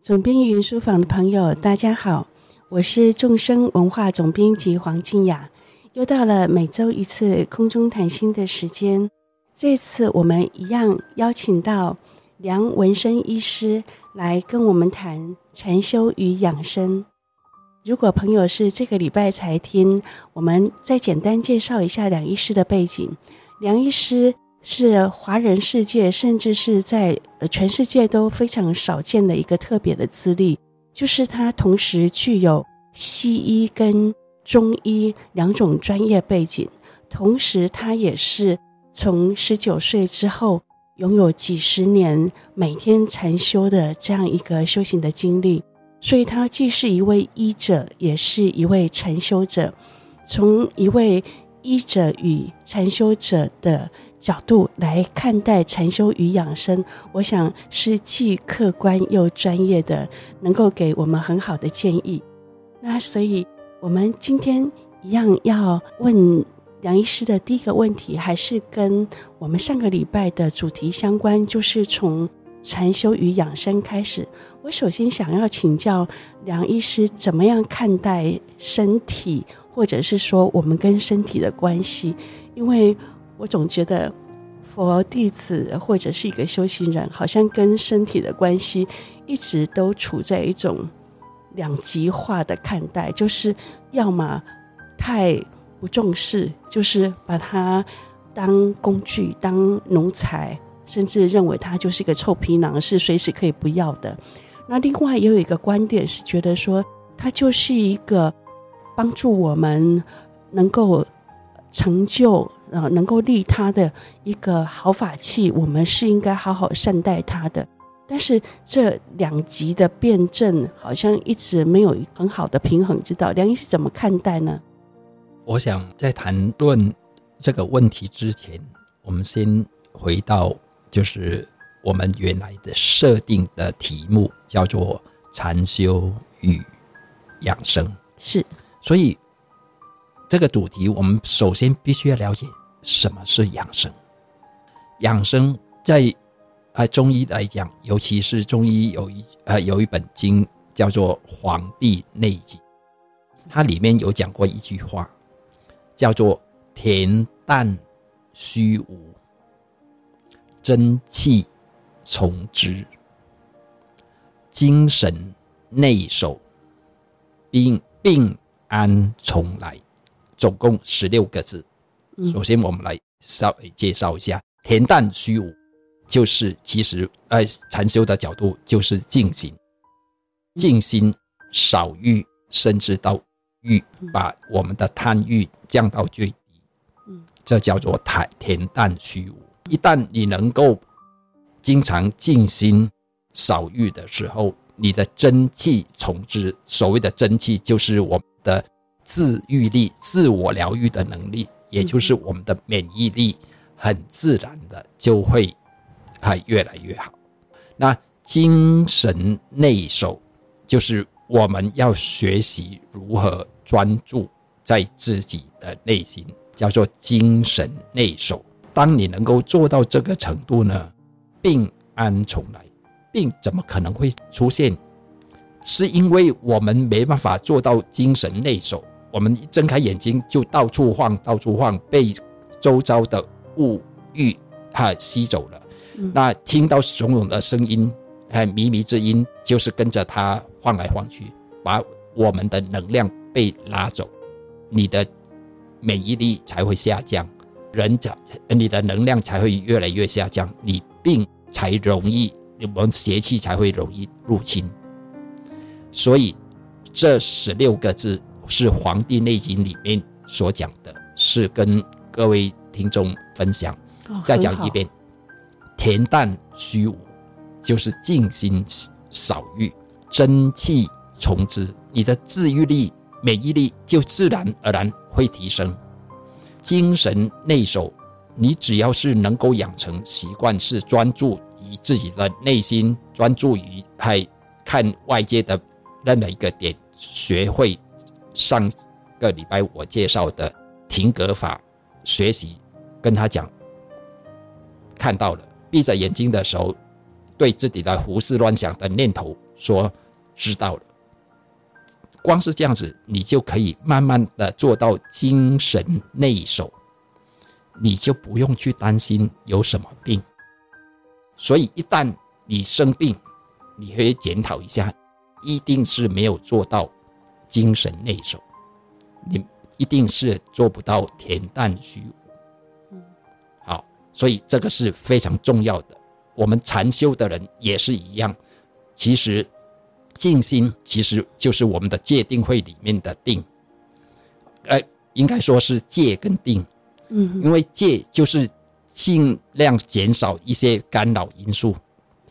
总编云书房的朋友，大家好，我是众生文化总编辑黄静雅，又到了每周一次空中谈心的时间。这次我们一样邀请到梁文生医师来跟我们谈禅修与养生。如果朋友是这个礼拜才听，我们再简单介绍一下梁医师的背景。梁医师是华人世界，甚至是在全世界都非常少见的一个特别的资历，就是他同时具有西医跟中医两种专业背景，同时他也是从十九岁之后拥有几十年每天禅修的这样一个修行的经历，所以他既是一位医者，也是一位禅修者，从一位。医者与禅修者的角度来看待禅修与养生，我想是既客观又专业的，能够给我们很好的建议。那所以，我们今天一样要问梁医师的第一个问题，还是跟我们上个礼拜的主题相关，就是从禅修与养生开始。我首先想要请教梁医师，怎么样看待身体？或者是说我们跟身体的关系，因为我总觉得佛弟子或者是一个修行人，好像跟身体的关系一直都处在一种两极化的看待，就是要么太不重视，就是把它当工具、当奴才，甚至认为它就是一个臭皮囊，是随时可以不要的。那另外也有一个观点是觉得说，它就是一个。帮助我们能够成就，呃，能够利他的一个好法器，我们是应该好好善待他的。但是这两极的辩证好像一直没有很好的平衡之道。梁医师怎么看待呢？我想在谈论这个问题之前，我们先回到就是我们原来的设定的题目，叫做禅修与养生。是。所以，这个主题我们首先必须要了解什么是养生。养生在呃中医来讲，尤其是中医有一呃有一本经叫做《黄帝内经》，它里面有讲过一句话，叫做“恬淡虚无，真气从之，精神内守，并并”安从来，总共十六个字。首先，我们来稍微介绍一下“恬淡虚无”，就是其实在禅修的角度，就是静心，静心少欲，甚至到欲，把我们的贪欲降到最低。嗯这叫做“恬恬淡虚无”。一旦你能够经常静心、少欲的时候，你的真气从之。所谓的真气，就是我们。的自愈力、自我疗愈的能力，也就是我们的免疫力，很自然的就会还越来越好。那精神内守，就是我们要学习如何专注在自己的内心，叫做精神内守。当你能够做到这个程度呢，病安从来？病怎么可能会出现？是因为我们没办法做到精神内守，我们一睁开眼睛就到处晃，到处晃，被周遭的物欲哈吸走了。嗯、那听到种种的声音，还靡靡之音，就是跟着它晃来晃去，把我们的能量被拉走，你的免疫力才会下降，人才你的能量才会越来越下降，你病才容易，我们邪气才会容易入侵。所以，这十六个字是《黄帝内经》里面所讲的，是跟各位听众分享。再讲一遍：恬淡虚无，就是静心少欲，真气从之，你的治愈力、免疫力就自然而然会提升。精神内守，你只要是能够养成习惯，是专注于自己的内心，专注于还看外界的。任何一个点，学会上个礼拜我介绍的停格法学习，跟他讲，看到了，闭着眼睛的时候，对自己的胡思乱想的念头说知道了。光是这样子，你就可以慢慢的做到精神内守，你就不用去担心有什么病。所以一旦你生病，你会检讨一下，一定是没有做到精神内守，你一定是做不到恬淡虚无。好，所以这个是非常重要的。我们禅修的人也是一样，其实。静心其实就是我们的戒定慧里面的定，呃，应该说是戒跟定，嗯，因为戒就是尽量减少一些干扰因素，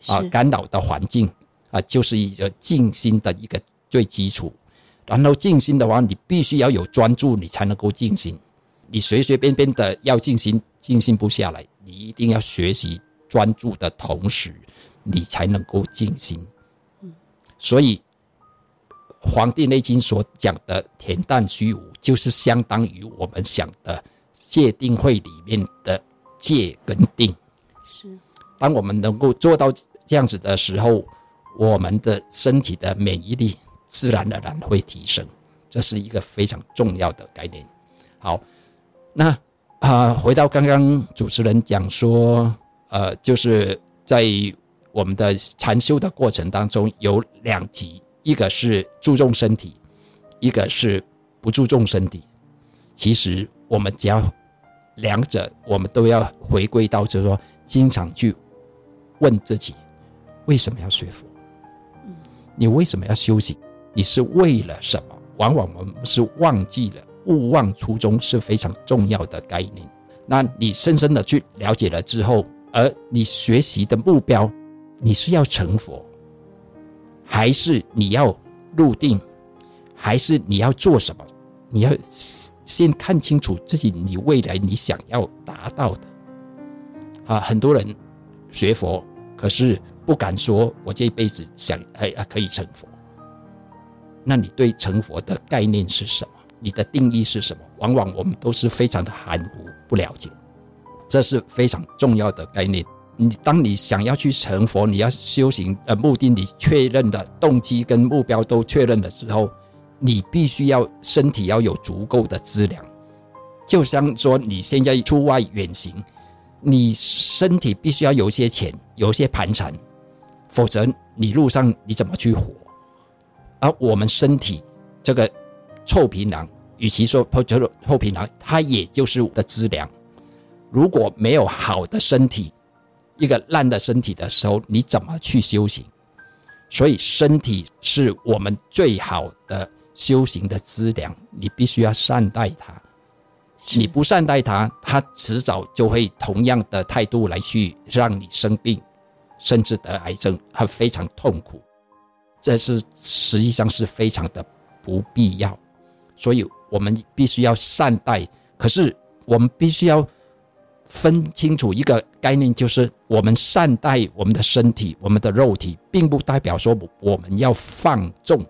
啊，干扰的环境啊，就是一个静心的一个最基础。然后静心的话，你必须要有专注，你才能够静心。你随随便便的要静心，静心不下来，你一定要学习专注的同时，你才能够静心。所以，《黄帝内经》所讲的恬淡虚无，就是相当于我们想的戒定慧里面的戒跟定。是，当我们能够做到这样子的时候，我们的身体的免疫力自然而然会提升。这是一个非常重要的概念。好，那啊、回到刚刚主持人讲说，呃，就是在。我们的禅修的过程当中有两级，一个是注重身体，一个是不注重身体。其实我们只要两者，我们都要回归到，就是说，经常去问自己：为什么要学佛？你为什么要修行？你是为了什么？往往我们是忘记了，勿忘初衷是非常重要的概念。那你深深的去了解了之后，而你学习的目标。你是要成佛，还是你要入定，还是你要做什么？你要先看清楚自己，你未来你想要达到的。啊，很多人学佛，可是不敢说，我这一辈子想哎可以成佛。那你对成佛的概念是什么？你的定义是什么？往往我们都是非常的含糊，不了解，这是非常重要的概念。你当你想要去成佛，你要修行的目的，你确认的动机跟目标都确认了之后，你必须要身体要有足够的资粮。就像说你现在出外远行，你身体必须要有一些钱，有一些盘缠，否则你路上你怎么去活？而我们身体这个臭皮囊，与其说叫做臭皮囊，它也就是我的资粮。如果没有好的身体，一个烂的身体的时候，你怎么去修行？所以身体是我们最好的修行的资粮，你必须要善待它。你不善待它，它迟早就会同样的态度来去让你生病，甚至得癌症，它非常痛苦。这是实际上是非常的不必要，所以我们必须要善待。可是我们必须要。分清楚一个概念，就是我们善待我们的身体、我们的肉体，并不代表说我们要放纵。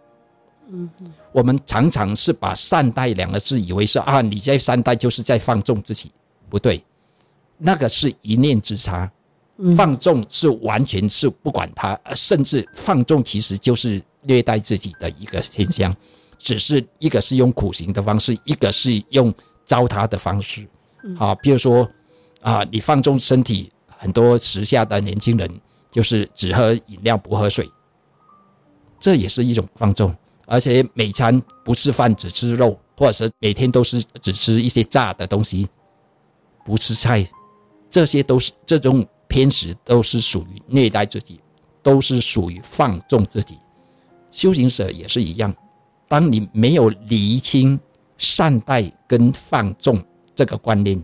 嗯，我们常常是把“善待”两个字，以为是啊，你在善待就是在放纵自己，不对，那个是一念之差。放纵是完全是不管他，甚至放纵其实就是虐待自己的一个现象，只是一个是用苦行的方式，一个是用糟蹋的方式。好，比如说。啊，你放纵身体，很多时下的年轻人就是只喝饮料不喝水，这也是一种放纵。而且每餐不吃饭只吃肉，或者是每天都是只吃一些炸的东西，不吃菜，这些都是这种偏食，都是属于虐待自己，都是属于放纵自己。修行者也是一样，当你没有厘清善待跟放纵这个观念。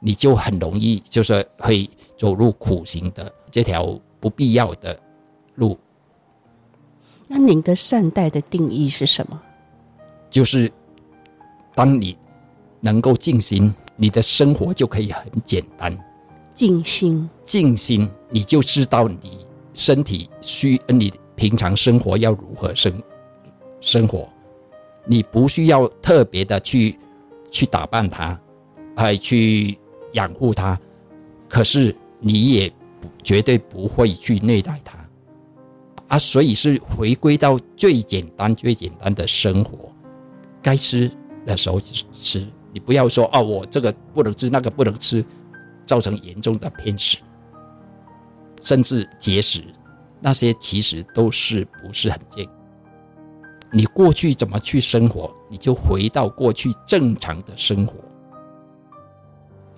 你就很容易就是会走入苦行的这条不必要的路。那您的善待的定义是什么？就是当你能够静心，你的生活就可以很简单。静心，静心，你就知道你身体需，你平常生活要如何生生活，你不需要特别的去去打扮它，还去。养护它，可是你也绝对不会去虐待它。啊，所以是回归到最简单、最简单的生活，该吃的时候吃。你不要说哦，我这个不能吃，那个不能吃，造成严重的偏食，甚至节食，那些其实都是不是很健康。你过去怎么去生活，你就回到过去正常的生活。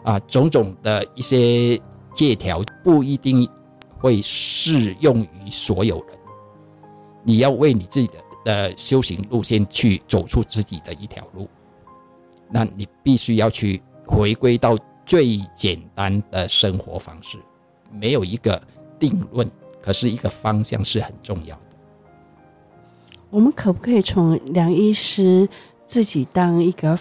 啊，种种的一些戒条不一定会适用于所有人。你要为你自己的的修行路线去走出自己的一条路，那你必须要去回归到最简单的生活方式。没有一个定论，可是一个方向是很重要的。我们可不可以从梁医师自己当一个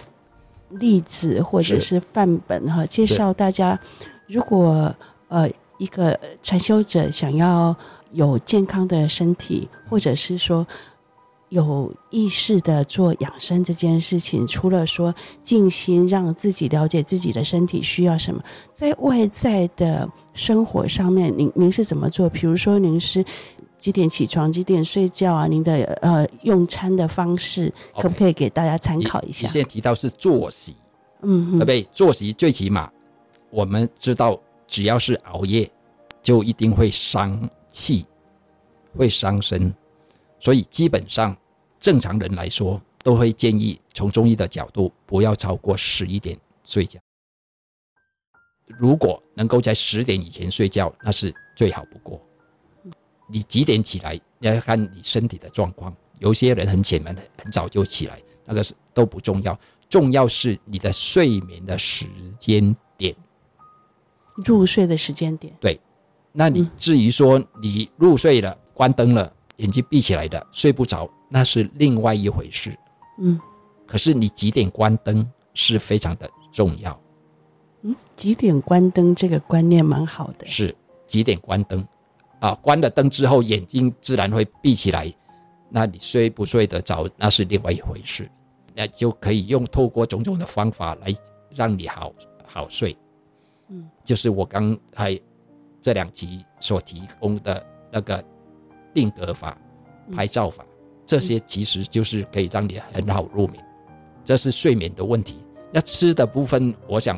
例子或者是范本哈，介绍大家，如果呃一个禅修者想要有健康的身体，或者是说有意识的做养生这件事情，除了说静心让自己了解自己的身体需要什么，在外在的生活上面，您您是怎么做？比如说您是。几点起床？几点睡觉啊？您的呃用餐的方式可不可以给大家参考一下？你，你现在提到是作息，嗯，对不对？作息最起码我们知道，只要是熬夜，就一定会伤气，会伤身，所以基本上正常人来说，都会建议从中医的角度，不要超过十一点睡觉。如果能够在十点以前睡觉，那是最好不过。你几点起来？要看你身体的状况。有些人很浅门，很早就起来，那个是都不重要。重要是你的睡眠的时间点，入睡的时间点。对，那你至于说你入睡了，关灯了，眼睛闭起来的，睡不着，那是另外一回事。嗯，可是你几点关灯是非常的重要。嗯，几点关灯这个观念蛮好的。是几点关灯？啊，关了灯之后，眼睛自然会闭起来。那你睡不睡得着，那是另外一回事。那就可以用透过种种的方法来让你好好睡。嗯，就是我刚才这两集所提供的那个定格法、拍照法，这些其实就是可以让你很好入眠。这是睡眠的问题。那吃的部分，我想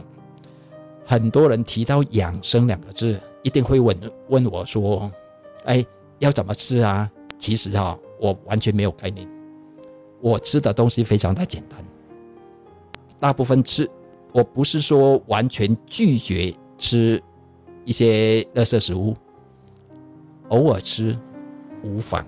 很多人提到养生两个字。一定会问问我说：“哎，要怎么吃啊？”其实哈，我完全没有概念。我吃的东西非常的简单，大部分吃，我不是说完全拒绝吃一些垃圾食物，偶尔吃无妨。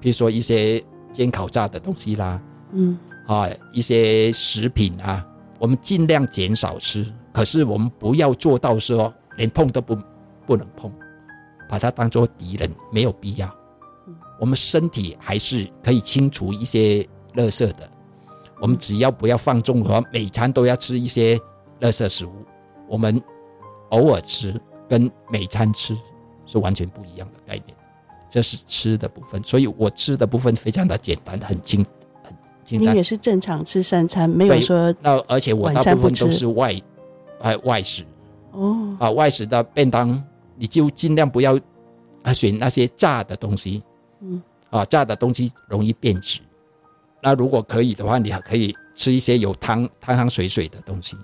比如说一些煎烤炸的东西啦，嗯，啊，一些食品啊，我们尽量减少吃。可是我们不要做到说连碰都不。不能碰，把它当做敌人，没有必要。我们身体还是可以清除一些垃圾的。我们只要不要放纵和每餐都要吃一些垃圾食物。我们偶尔吃跟每餐吃是完全不一样的概念。这是吃的部分，所以我吃的部分非常的简单，很清很清淡。你也是正常吃三餐，没有说那而且我大部分都是外哎外食哦啊外食的便当。你就尽量不要啊选那些炸的东西，嗯，啊炸的东西容易变质。那如果可以的话，你还可以吃一些有汤汤汤水水的东西。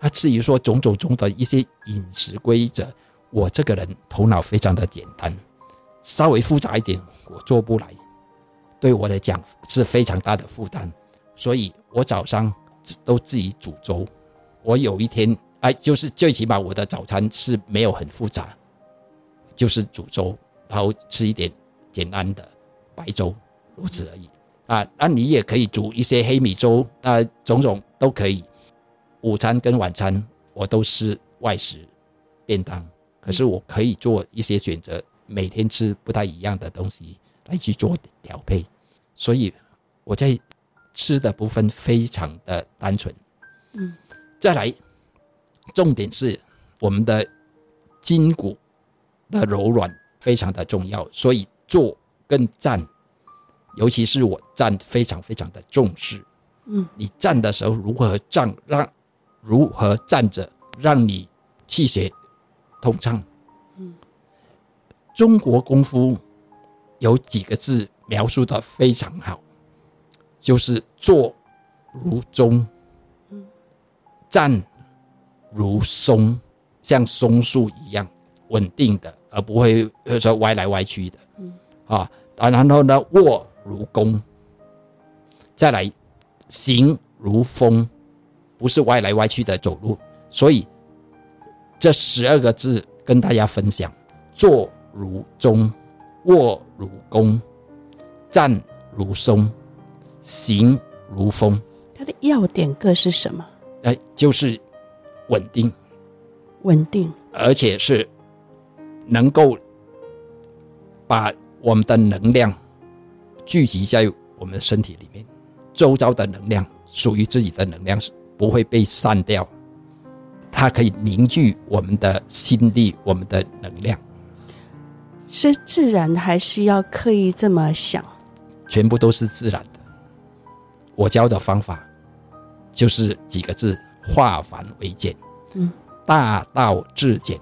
啊，至于说种种种的一些饮食规则，我这个人头脑非常的简单，稍微复杂一点我做不来，对我来讲是非常大的负担。所以我早上都自己煮粥。我有一天。哎，就是最起码我的早餐是没有很复杂，就是煮粥，然后吃一点简单的白粥，如此而已。啊，那你也可以煮一些黑米粥，啊，种种都可以。午餐跟晚餐我都是外食便当，可是我可以做一些选择，每天吃不太一样的东西来去做调配，所以我在吃的部分非常的单纯。嗯，再来。重点是我们的筋骨的柔软非常的重要，所以坐跟站，尤其是我站非常非常的重视。嗯，你站的时候如何站，让如何站着让你气血通畅。嗯，中国功夫有几个字描述的非常好，就是坐如钟，站如松，像松树一样稳定的，而不会说歪来歪去的。啊，然后呢，卧如弓，再来行如风，不是歪来歪去的走路。所以这十二个字跟大家分享：坐如钟，卧如弓，站如松，行如风。它的要点各是什么？哎，就是稳定，稳定，而且是能够把我们的能量聚集在我们的身体里面，周遭的能量属于自己的能量是不会被散掉，它可以凝聚我们的心力，我们的能量。是自然，还是要刻意这么想？全部都是自然的。我教的方法就是几个字：化繁为简。嗯，大道至简，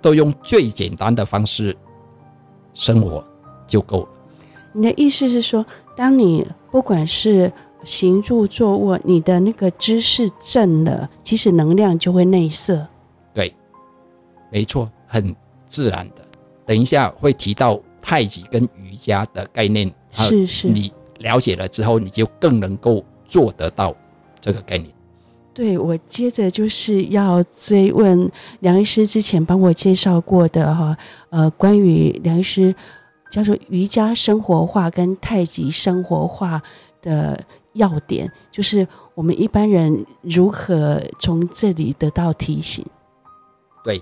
都用最简单的方式生活就够了。你的意思是说，当你不管是行住坐卧，你的那个姿势正了，其实能量就会内射。对，没错，很自然的。等一下会提到太极跟瑜伽的概念，是是，你了解了之后，你就更能够做得到这个概念。对，我接着就是要追问梁医师之前帮我介绍过的哈，呃，关于梁医师叫做瑜伽生活化跟太极生活化的要点，就是我们一般人如何从这里得到提醒？对，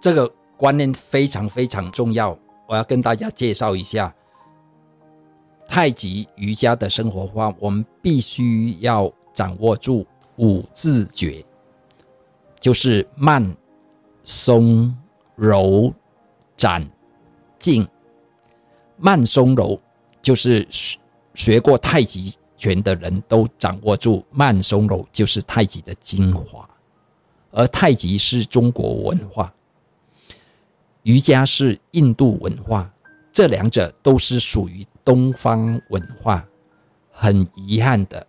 这个。观念非常非常重要，我要跟大家介绍一下太极瑜伽的生活化。我们必须要掌握住五字诀，就是慢、松、柔、展、静。慢、松、柔，就是学过太极拳的人都掌握住慢、松、柔，就是太极的精华。而太极是中国文化。瑜伽是印度文化，这两者都是属于东方文化。很遗憾的，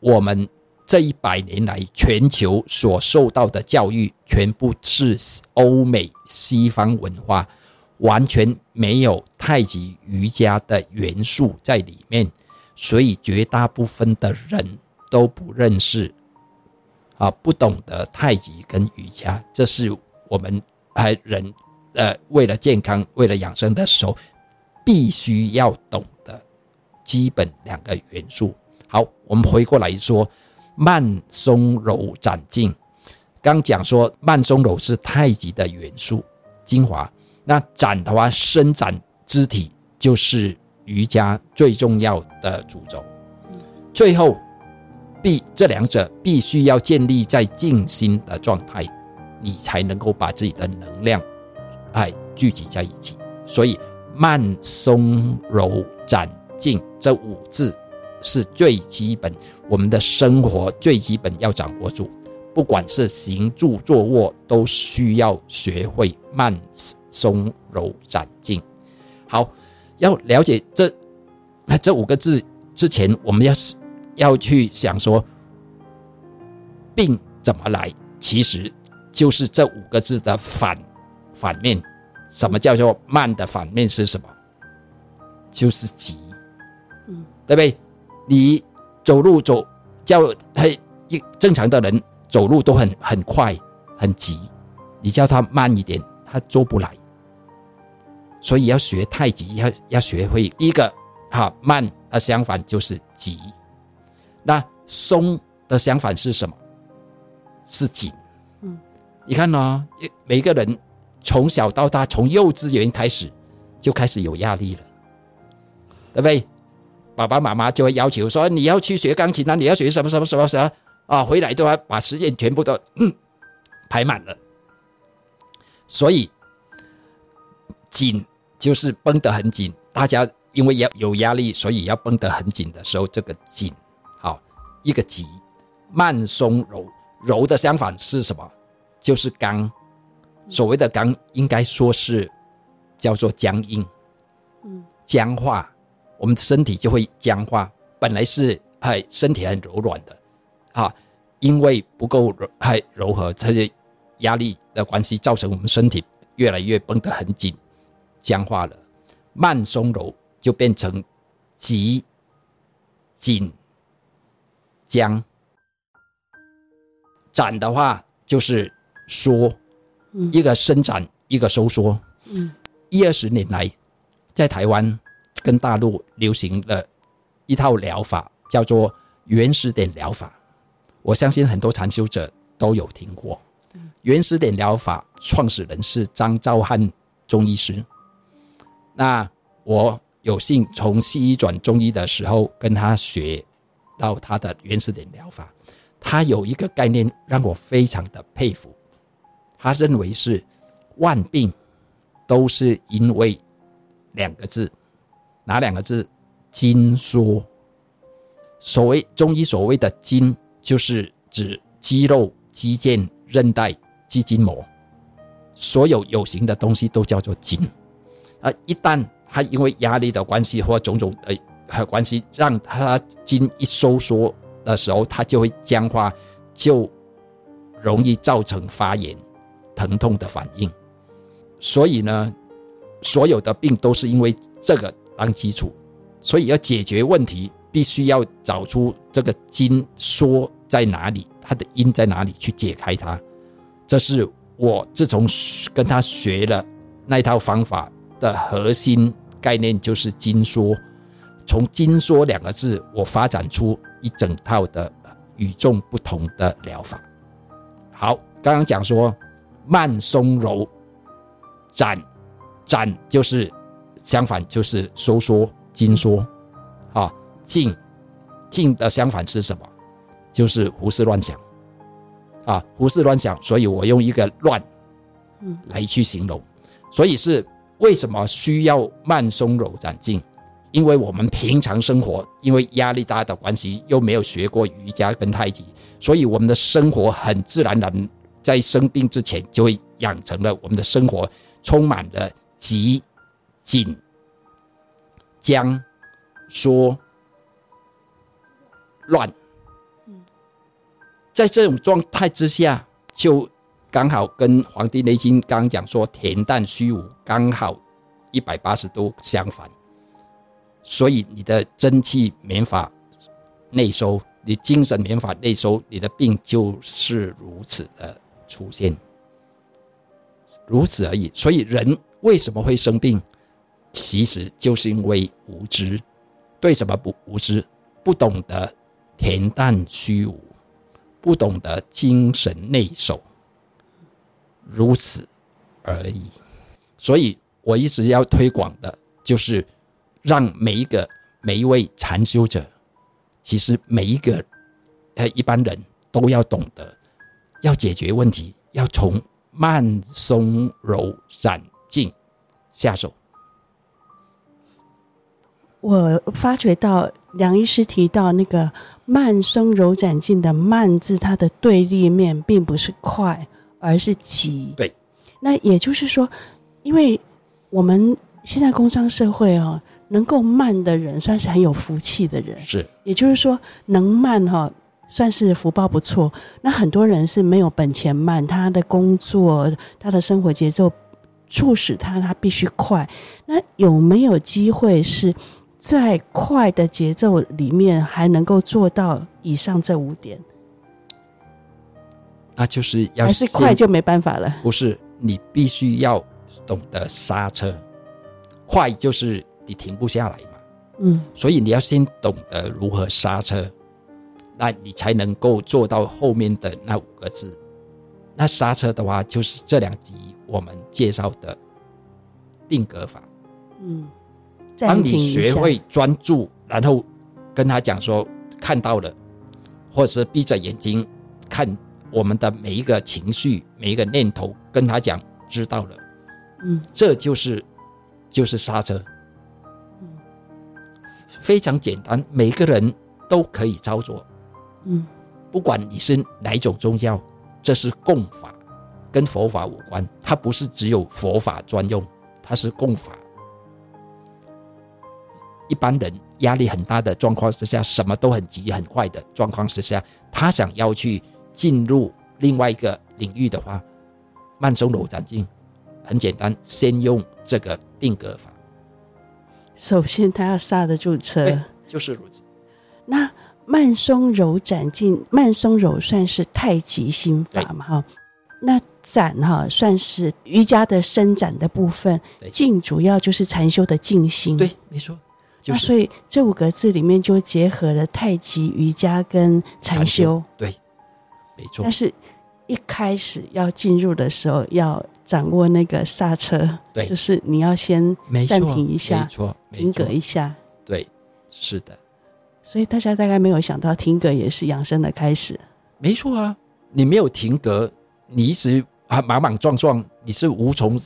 我们这一百年来全球所受到的教育，全部是欧美西方文化，完全没有太极瑜伽的元素在里面，所以绝大部分的人都不认识，啊，不懂得太极跟瑜伽，这是我们还人。呃，为了健康，为了养生的时候，必须要懂得基本两个元素。好，我们回过来说，慢、松、柔、展、静。刚讲说慢、松、柔是太极的元素精华，那展的话，伸展肢体就是瑜伽最重要的主轴。最后，必这两者必须要建立在静心的状态，你才能够把自己的能量。哎，聚集在一起，所以慢、松、柔、展、静这五字是最基本，我们的生活最基本要掌握住。不管是行住坐卧，都需要学会慢、松、柔、展、静。好，要了解这这五个字之前，我们要要去想说，病怎么来？其实就是这五个字的反。反面，什么叫做慢的反面是什么？就是急，嗯，对不对？你走路走叫很一正常的人走路都很很快很急，你叫他慢一点，他做不来。所以要学太极，要要学会一个哈慢的相反就是急，那松的相反是什么？是紧。嗯，你看呢、哦，每个人。从小到大，从幼稚园开始就开始有压力了，对不对？爸爸妈妈就会要求说：“你要去学钢琴啊，你要学什么什么什么什么啊？”回来都要把时间全部都嗯排满了。所以紧就是绷得很紧，大家因为要有压力，所以要绷得很紧的时候，这个紧好一个急，慢松柔，柔的相反是什么？就是刚。所谓的刚，应该说是叫做僵硬。嗯，僵化，我们的身体就会僵化。本来是哎身体很柔软的，啊，因为不够柔哎柔和，这些压力的关系，造成我们身体越来越绷得很紧，僵化了。慢松柔就变成急紧僵。展的话就是缩，一个伸展，一个收缩。嗯，一二十年来，在台湾跟大陆流行了一套疗法，叫做原始点疗法。我相信很多禅修者都有听过。原始点疗法创始人是张兆汉中医师。那我有幸从西医转中医的时候，跟他学到他的原始点疗法。他有一个概念让我非常的佩服，他认为是万病都是因为两个字，哪两个字？筋缩。所谓中医所谓的筋，就是指肌肉、肌腱、韧带、肌筋膜，所有有形的东西都叫做筋。啊，一旦他因为压力的关系或种种的关系，让他筋一收缩。的时候，它就会僵化，就容易造成发炎、疼痛的反应。所以呢，所有的病都是因为这个当基础，所以要解决问题，必须要找出这个筋缩在哪里，它的因在哪里，去解开它。这是我自从跟他学了那套方法的核心概念，就是筋缩。从筋缩两个字，我发展出。一整套的与众不同的疗法。好，刚刚讲说慢松柔展，展就是相反，就是收缩紧缩。啊，静静的相反是什么？就是胡思乱想。啊，胡思乱想，所以我用一个乱来去形容。所以是为什么需要慢松柔展静？因为我们平常生活，因为压力大的关系，又没有学过瑜伽跟太极，所以我们的生活很自然的在生病之前就会养成了我们的生活充满了急、紧、僵、缩、乱。在这种状态之下，就刚好跟《黄帝内经》刚讲说恬淡虚无，刚好一百八十度相反。所以你的真气没法内收，你精神没法内收，你的病就是如此的出现，如此而已。所以人为什么会生病？其实就是因为无知。对什么不无知？不懂得恬淡虚无，不懂得精神内守，如此而已。所以我一直要推广的就是。让每一个每一位禅修者，其实每一个呃一般人都要懂得，要解决问题，要从慢松柔展静下手。我发觉到梁医师提到那个慢松柔展静的慢字，它的对立面并不是快，而是急。对，那也就是说，因为我们现在工商社会哦。能够慢的人算是很有福气的人，是，也就是说能慢哈算是福报不错。那很多人是没有本钱慢，他的工作、他的生活节奏促使他他必须快。那有没有机会是在快的节奏里面还能够做到以上这五点？那就是要还是快就没办法了？不是，你必须要懂得刹车，快就是。你停不下来嘛？嗯，所以你要先懂得如何刹车，那你才能够做到后面的那五个字。那刹车的话，就是这两集我们介绍的定格法。嗯，当你学会专注，然后跟他讲说看到了，或者是闭着眼睛看我们的每一个情绪、每一个念头，跟他讲知道了。嗯，这就是就是刹车。非常简单，每个人都可以操作。嗯，不管你是哪一种宗教，这是共法，跟佛法无关。它不是只有佛法专用，它是共法。一般人压力很大的状况之下，什么都很急很快的状况之下，他想要去进入另外一个领域的话，慢松柔展劲很简单，先用这个定格法。首先，他要刹得住车，就是如此。那慢松柔展劲，慢松柔算是太极心法嘛？哈，那展哈算是瑜伽的伸展的部分，静主要就是禅修的静心。对，没错。就是、那所以这五个字里面就结合了太极、瑜伽跟禅修。对，没错。但是一开始要进入的时候，要掌握那个刹车，对，就是你要先暂停一下，没错，停格一下。对，是的。所以大家大概没有想到，停格也是养生的开始。没错啊，你没有停格，你一直啊莽莽撞撞，你是无从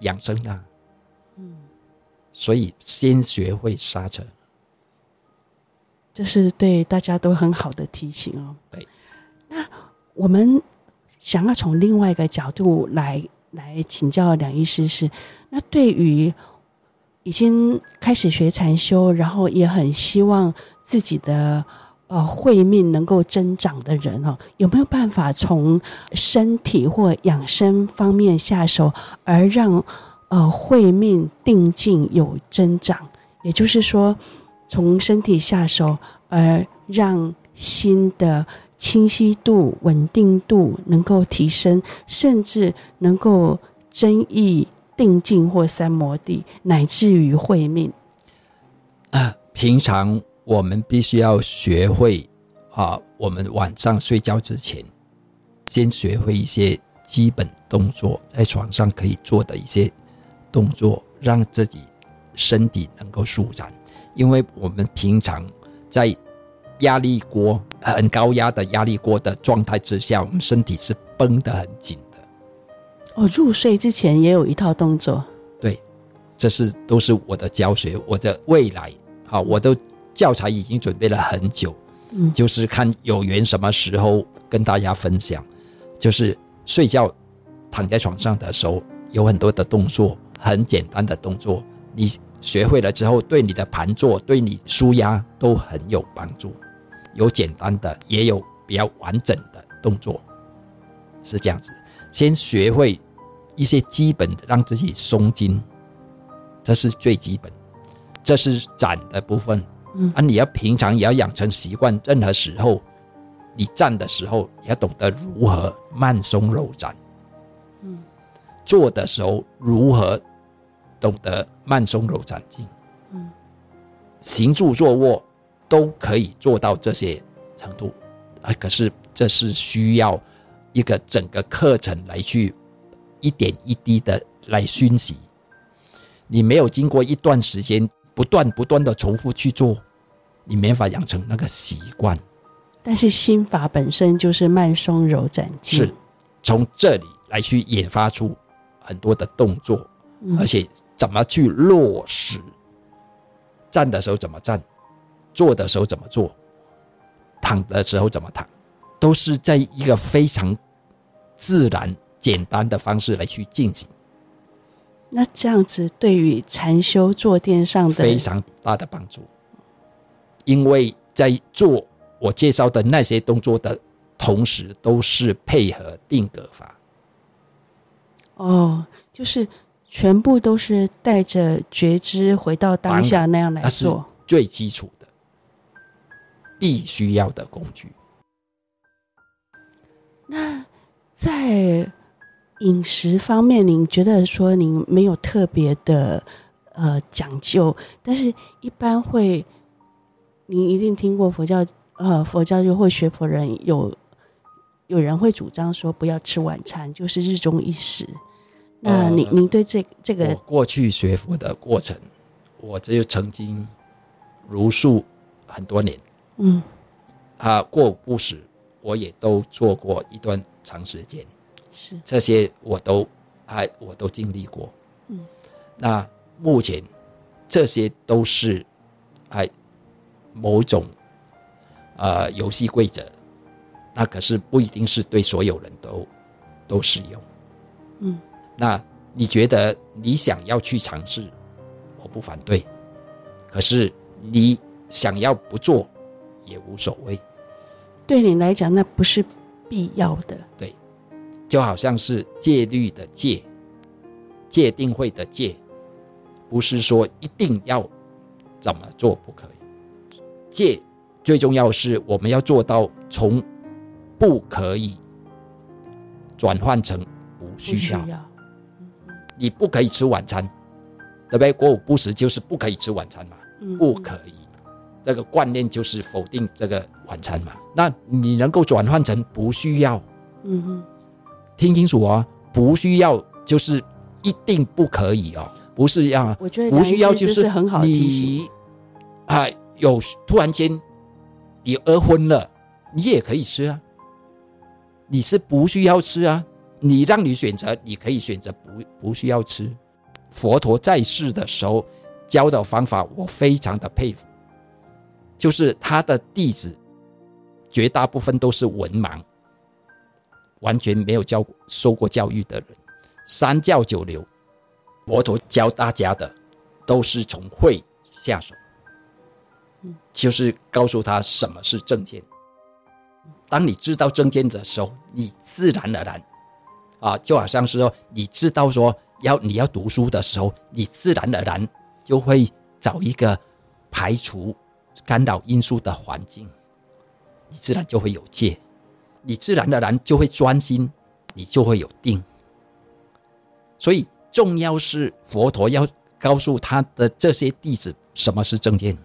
养生的。嗯，所以先学会刹车，这是对大家都很好的提醒哦。对，那我们想要从另外一个角度来来请教梁医师是，那对于已经开始学禅修，然后也很希望。自己的呃慧命能够增长的人哦，有没有办法从身体或养生方面下手，而让呃慧命定境有增长？也就是说，从身体下手，而让心的清晰度、稳定度能够提升，甚至能够增益定境或三摩地，乃至于慧命啊，平常。我们必须要学会啊，我们晚上睡觉之前，先学会一些基本动作，在床上可以做的一些动作，让自己身体能够舒展。因为我们平常在压力锅很高压的压力锅的状态之下，我们身体是绷得很紧的。哦，入睡之前也有一套动作。对，这是都是我的教学，我的未来，好，我都。教材已经准备了很久，嗯，就是看有缘什么时候跟大家分享。就是睡觉躺在床上的时候，有很多的动作，很简单的动作，你学会了之后，对你的盘坐、对你舒压都很有帮助。有简单的，也有比较完整的动作，是这样子。先学会一些基本的，让自己松筋，这是最基本，这是展的部分。嗯啊，你要平常也要养成习惯，任何时候你站的时候，也要懂得如何慢松柔展。嗯，坐的时候如何懂得慢松柔展劲。嗯，行住坐卧都可以做到这些程度啊，可是这是需要一个整个课程来去一点一滴的来熏习。你没有经过一段时间。不断不断的重复去做，你没法养成那个习惯。但是心法本身就是慢松柔展劲，是从这里来去引发出很多的动作，嗯、而且怎么去落实，站的时候怎么站，坐的时候怎么坐，躺的时候怎么躺，都是在一个非常自然简单的方式来去进行。那这样子对于禅修坐垫上的非常大的帮助，因为在做我介绍的那些动作的同时，都是配合定格法。哦，就是全部都是带着觉知回到当下那样来做，那是最基础的，必须要的工具。那在。饮食方面，您觉得说您没有特别的呃讲究，但是一般会，您一定听过佛教呃佛教就会学佛人有有人会主张说不要吃晚餐，就是日中一食。那您您对这这个我过去学佛的过程，我就曾经如数很多年，嗯，啊过午不食，我也都做过一段长时间。是。这些我都还我都经历过，嗯，那目前这些都是还某种呃游戏规则，那可是不一定是对所有人都都适用，嗯，那你觉得你想要去尝试，我不反对，可是你想要不做也无所谓。对你来讲，那不是必要的。对，就好像是戒律的戒，戒定慧的戒，不是说一定要怎么做不可以。戒最重要是我们要做到从不可以转换成不需要。你不可以吃晚餐，对不对？过午不食就是不可以吃晚餐嘛，不可以。这个观念就是否定这个晚餐嘛？那你能够转换成不需要？嗯哼，听清楚哦，不需要就是一定不可以哦，不是要。我觉得不需要就是很好。你啊，有突然间你饿昏了，你也可以吃啊。你是不需要吃啊，你让你选择，你可以选择不不需要吃。佛陀在世的时候教的方法，我非常的佩服。就是他的弟子，绝大部分都是文盲，完全没有教过受过教育的人。三教九流，佛陀教大家的都是从慧下手，就是告诉他什么是正见。当你知道正见的时候，你自然而然啊，就好像是说，你知道说要你要读书的时候，你自然而然就会找一个排除。干扰因素的环境，你自然就会有戒，你自然而然就会专心，你就会有定。所以重要是佛陀要告诉他的这些弟子什么是正见。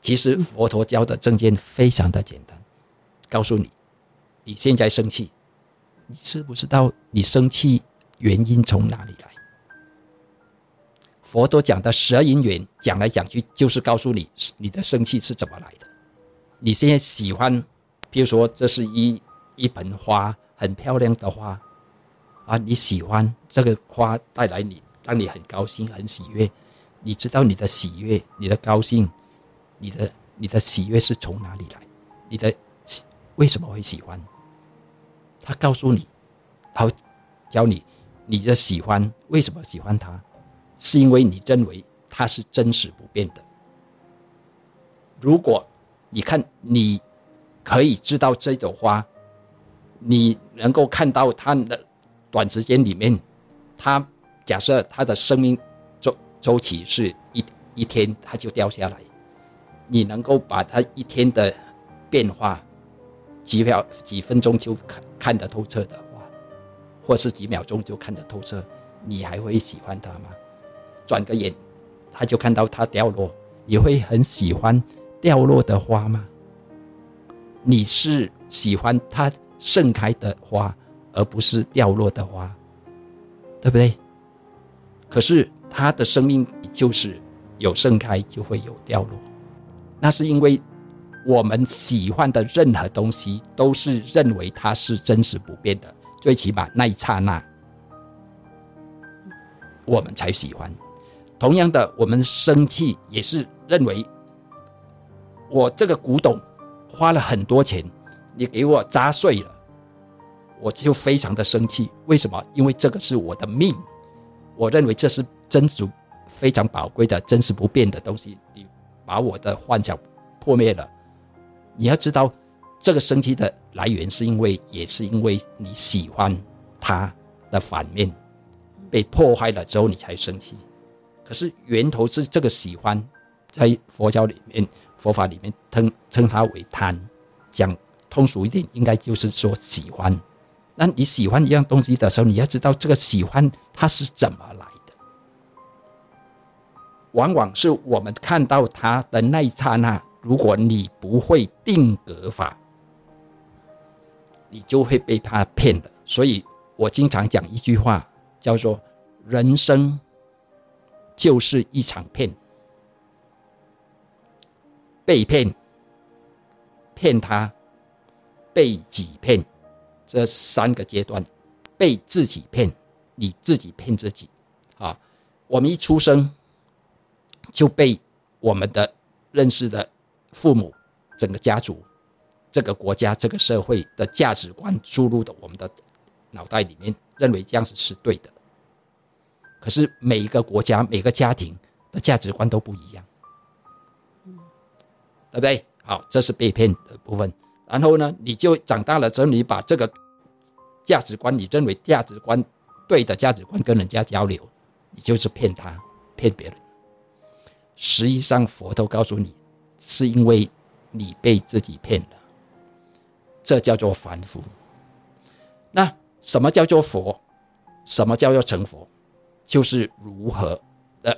其实佛陀教的正见非常的简单，告诉你，你现在生气，你知不知道你生气原因从哪里来？佛陀讲的十二因缘，讲来讲去就是告诉你，你的生气是怎么来的。你现在喜欢，比如说这是一一盆花，很漂亮的花，啊，你喜欢这个花带来你，让你很高兴、很喜悦。你知道你的喜悦、你的高兴、你的你的喜悦是从哪里来？你的为什么会喜欢？他告诉你，他教你你的喜欢为什么喜欢它。是因为你认为它是真实不变的。如果你看，你可以知道这朵花，你能够看到它的短时间里面，它假设它的生命周周期是一一天，它就掉下来。你能够把它一天的变化几秒几分钟就看看得透彻的话，或是几秒钟就看得透彻，你还会喜欢它吗？转个眼，他就看到它掉落，你会很喜欢掉落的花吗？你是喜欢它盛开的花，而不是掉落的花，对不对？可是它的生命就是有盛开就会有掉落，那是因为我们喜欢的任何东西都是认为它是真实不变的，最起码那一刹那，我们才喜欢。同样的，我们生气也是认为，我这个古董花了很多钱，你给我砸碎了，我就非常的生气。为什么？因为这个是我的命，我认为这是真主、非常宝贵的、真实不变的东西。你把我的幻想破灭了，你要知道，这个生气的来源是因为，也是因为你喜欢它的反面被破坏了之后，你才生气。可是源头是这个喜欢，在佛教里面、佛法里面称称它为贪，讲通俗一点，应该就是说喜欢。那你喜欢一样东西的时候，你要知道这个喜欢它是怎么来的。往往是我们看到它的那一刹那，如果你不会定格法，你就会被它骗的。所以我经常讲一句话，叫做人生。就是一场骗，被骗、骗他、被己骗，这三个阶段，被自己骗，你自己骗自己。啊，我们一出生就被我们的认识的父母、整个家族、这个国家、这个社会的价值观注入的我们的脑袋里面，认为这样子是对的。可是每一个国家、每个家庭的价值观都不一样，对不对？好，这是被骗的部分。然后呢，你就长大了之后，你把这个价值观，你认为价值观对的价值观跟人家交流，你就是骗他，骗别人。实际上，佛都告诉你，是因为你被自己骗了，这叫做凡夫。那什么叫做佛？什么叫做成佛？就是如何呃，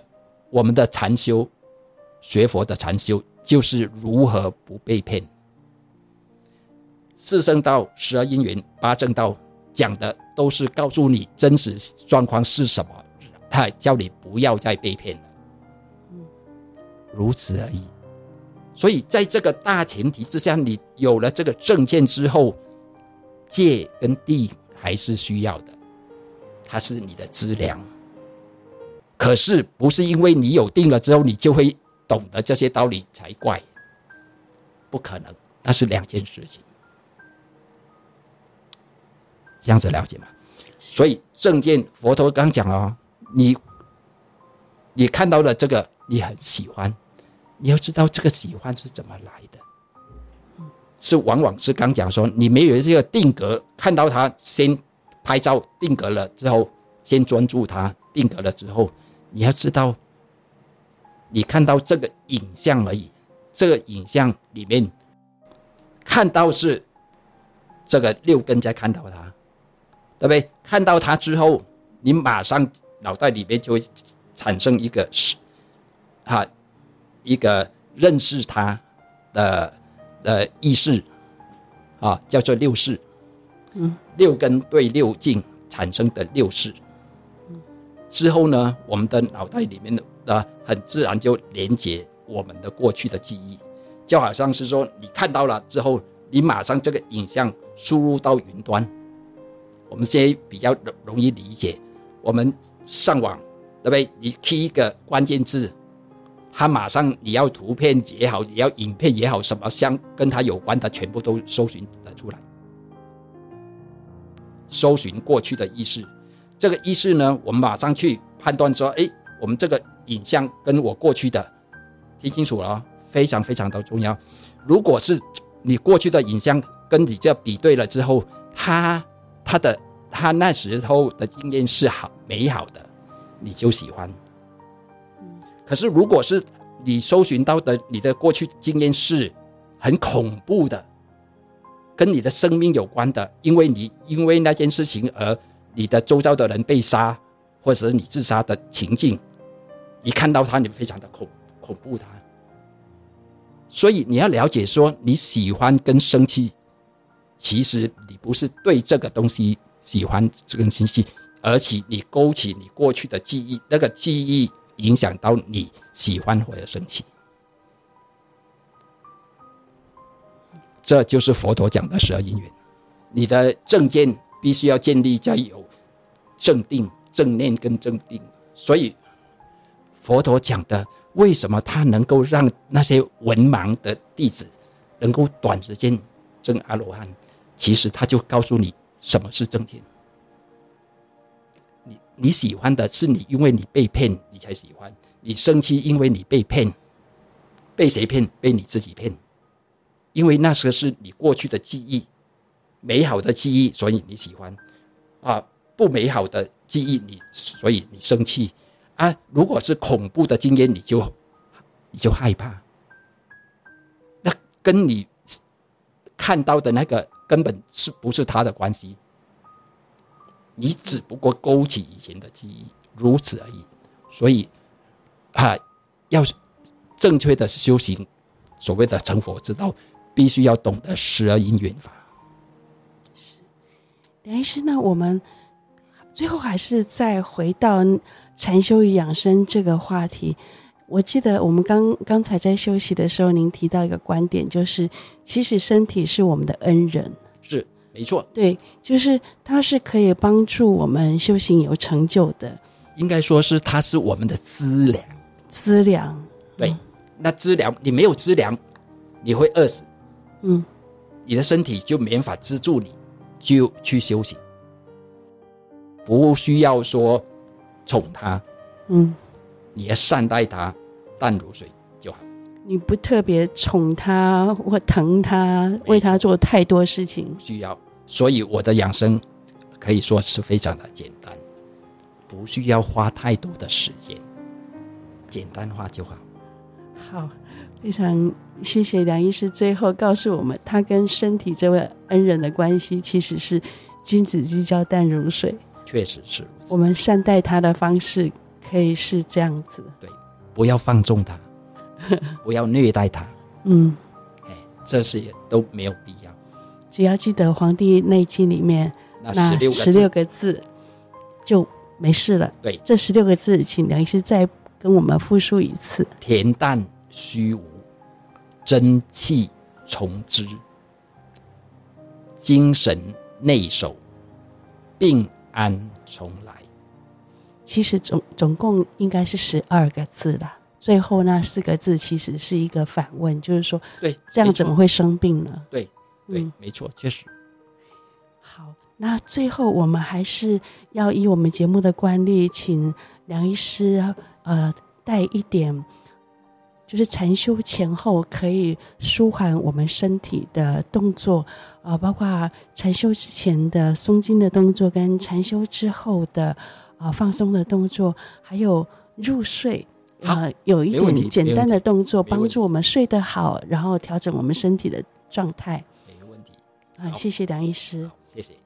我们的禅修，学佛的禅修，就是如何不被骗。四圣道、十二因缘、八正道讲的都是告诉你真实状况是什么，他叫你不要再被骗了，如此而已。所以在这个大前提之下，你有了这个正见之后，戒跟定还是需要的，它是你的资粮。可是不是因为你有定了之后，你就会懂得这些道理才怪，不可能，那是两件事情。这样子了解吗？所以正见，佛陀刚讲哦，你你看到了这个，你很喜欢，你要知道这个喜欢是怎么来的，是往往是刚讲说，你没有这个定格，看到它先拍照定格了之后，先专注它定格了之后，你要知道，你看到这个影像而已，这个影像里面看到是这个六根在看到它。对不对？看到它之后，你马上脑袋里面就会产生一个是，啊，一个认识它的呃意识，啊，叫做六识。嗯，六根对六境产生的六识。之后呢，我们的脑袋里面的很自然就连接我们的过去的记忆，就好像是说，你看到了之后，你马上这个影像输入到云端。我们现在比较容容易理解，我们上网，对不对？你 key 一个关键字，它马上你要图片也好，你要影片也好，什么相跟它有关的，全部都搜寻得出来。搜寻过去的意识，这个意识呢，我们马上去判断说，哎，我们这个影像跟我过去的，听清楚了哦，非常非常的重要。如果是你过去的影像跟你这比对了之后，他他的他那时候的经验是好美好的，你就喜欢。可是如果是你搜寻到的你的过去经验是很恐怖的，跟你的生命有关的，因为你因为那件事情而你的周遭的人被杀，或者是你自杀的情境，一看到他你非常的恐恐怖他。所以你要了解说你喜欢跟生气。其实你不是对这个东西喜欢这个信息，而且你勾起你过去的记忆，那个记忆影响到你喜欢或者生气，这就是佛陀讲的十二因缘。你的正见必须要建立在有正定、正念跟正定。所以佛陀讲的，为什么他能够让那些文盲的弟子能够短时间证阿罗汉？其实他就告诉你什么是正见。你你喜欢的是你，因为你被骗，你才喜欢；你生气，因为你被骗，被谁骗？被你自己骗。因为那时候是你过去的记忆，美好的记忆，所以你喜欢；啊，不美好的记忆，你所以你生气。啊，如果是恐怖的经验，你就你就害怕。那跟你看到的那个。根本是不是他的关系？你只不过勾起以前的记忆，如此而已。所以，啊，要正确的修行，所谓的成佛之道，必须要懂得十二因缘法。是，梁医师，那我们最后还是再回到禅修与养生这个话题。我记得我们刚刚才在休息的时候，您提到一个观点，就是其实身体是我们的恩人，是没错，对，就是它是可以帮助我们修行有成就的，应该说是它是我们的资粮，资粮，对，那资粮你没有资粮，你会饿死，嗯，你的身体就没法资助你，就去修行，不需要说宠他，嗯。你要善待他，淡如水就好。你不特别宠他或疼他，为他做太多事情，不需要。所以我的养生可以说是非常的简单，不需要花太多的时间，简单化就好。好，非常谢谢梁医师，最后告诉我们，他跟身体这位恩人的关系其实是君子之交淡如水。确实是，我们善待他的方式可以是这样子。对，不要放纵他。不要虐待他，嗯，哎，这些都没有必要。只要记得《黄帝内经》里面那十六个字，就没事了。对，这十六个字，请梁医师再跟我们复述一次：恬淡虚无，真气从之，精神内守，病安重来。其实总总共应该是十二个字啦。最后那四个字其实是一个反问，就是说，对，这样怎么会生病呢？对，对，嗯、没错，确实。好，那最后我们还是要以我们节目的惯例，请梁医师呃带一点，就是禅修前后可以舒缓我们身体的动作，呃，包括禅修之前的松筋的动作，跟禅修之后的呃放松的动作，还有入睡。呃，有一点简单的动作帮助我们睡得好，然后调整我们身体的状态。没有问题。啊，谢谢梁医师。谢谢。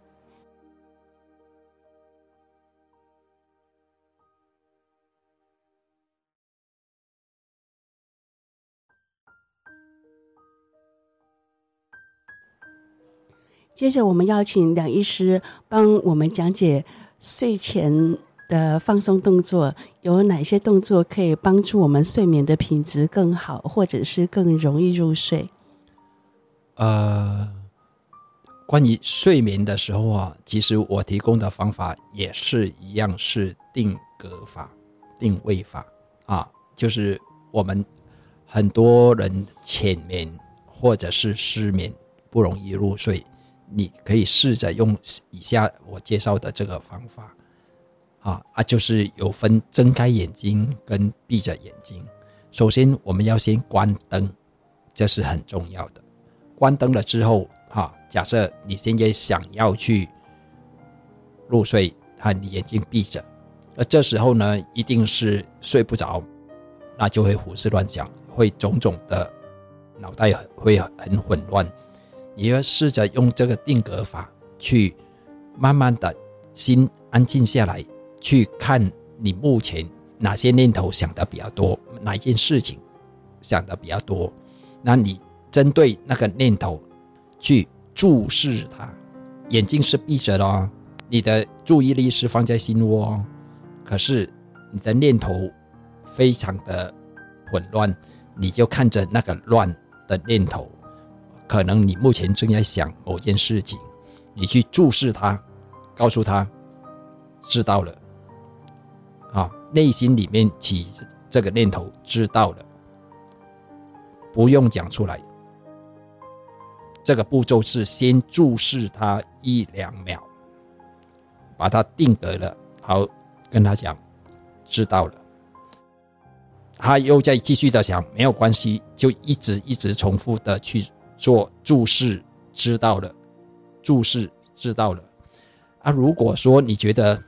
接着，我们邀请梁医师帮我们讲解睡前的放松动作，有哪些动作可以帮助我们睡眠的品质更好，或者是更容易入睡？呃，关于睡眠的时候啊，其实我提供的方法也是一样，是定格法、定位法啊，就是我们很多人浅眠或者是失眠，不容易入睡，你可以试着用以下我介绍的这个方法。啊啊，就是有分睁开眼睛跟闭着眼睛。首先，我们要先关灯，这是很重要的。关灯了之后，哈，假设你现在想要去入睡，哈，你眼睛闭着，那这时候呢，一定是睡不着，那就会胡思乱想，会种种的脑袋会很混乱。你要试着用这个定格法，去慢慢的心安静下来。去看你目前哪些念头想的比较多，哪件事情想的比较多，那你针对那个念头去注视它，眼睛是闭着的哦，你的注意力是放在心窝，哦可是你的念头非常的混乱，你就看着那个乱的念头，可能你目前正在想某件事情，你去注视他，告诉他知道了。啊，内心里面起这个念头，知道了，不用讲出来。这个步骤是先注视他一两秒，把他定格了，好，跟他讲，知道了。他又再继续的想，没有关系，就一直一直重复的去做注视，知道了，注视，知道了。啊，如果说你觉得，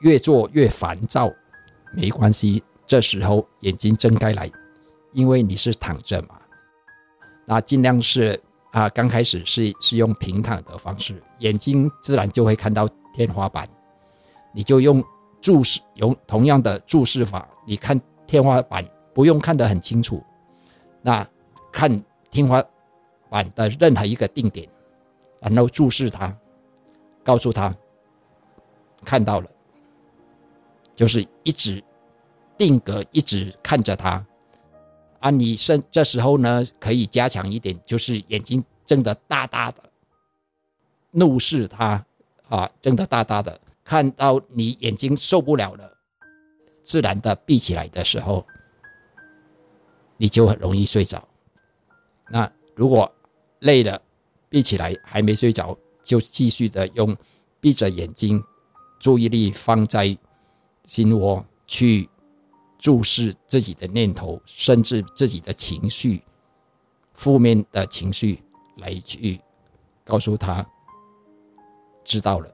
越做越烦躁，没关系。这时候眼睛睁开来，因为你是躺着嘛，那尽量是啊，刚开始是是用平躺的方式，眼睛自然就会看到天花板。你就用注视，用同样的注视法，你看天花板，不用看得很清楚，那看天花板的任何一个定点，然后注视它，告诉他看到了。就是一直定格，一直看着他啊！你甚这时候呢，可以加强一点，就是眼睛睁得大大的，怒视他啊，睁得大大的，看到你眼睛受不了了，自然的闭起来的时候，你就很容易睡着。那如果累了，闭起来还没睡着，就继续的用闭着眼睛，注意力放在。心窝去注视自己的念头，甚至自己的情绪，负面的情绪，来去告诉他知道了。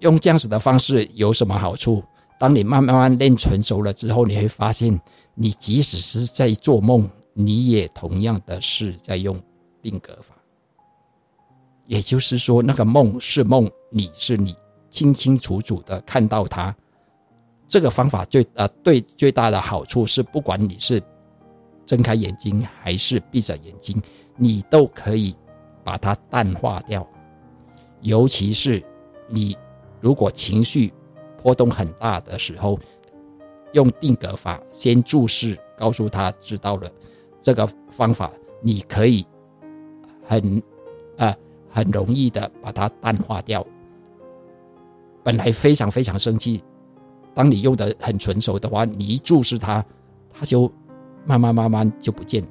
用这样子的方式有什么好处？当你慢慢慢练纯熟了之后，你会发现，你即使是在做梦，你也同样的是在用定格法。也就是说，那个梦是梦，你是你，清清楚楚的看到它。这个方法最呃对最大的好处是，不管你是睁开眼睛还是闭着眼睛，你都可以把它淡化掉。尤其是你如果情绪波动很大的时候，用定格法先注视，告诉他知道了这个方法，你可以很呃很容易的把它淡化掉。本来非常非常生气，当你用得很纯熟的话，你一注视它，它就慢慢慢慢就不见了，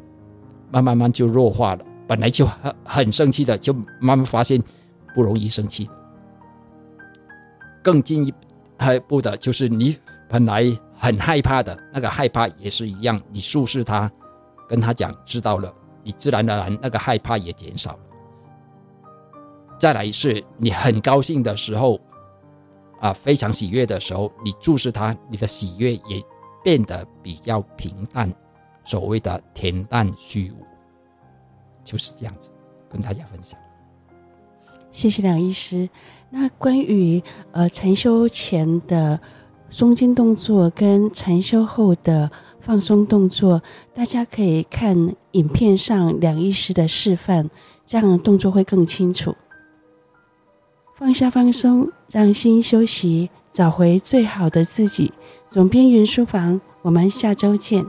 慢慢慢就弱化了。本来就很很生气的，就慢慢发现不容易生气。更进一步的就是你本来很害怕的那个害怕也是一样，你注视它，跟他讲知道了，你自然而然那个害怕也减少了。再来是你很高兴的时候。啊，非常喜悦的时候，你注视他，你的喜悦也变得比较平淡，所谓的恬淡虚无，就是这样子跟大家分享。谢谢梁医师。那关于呃禅修前的松筋动作跟禅修后的放松动作，大家可以看影片上两医师的示范，这样动作会更清楚。放下放松，让心休息，找回最好的自己。总编云书房，我们下周见。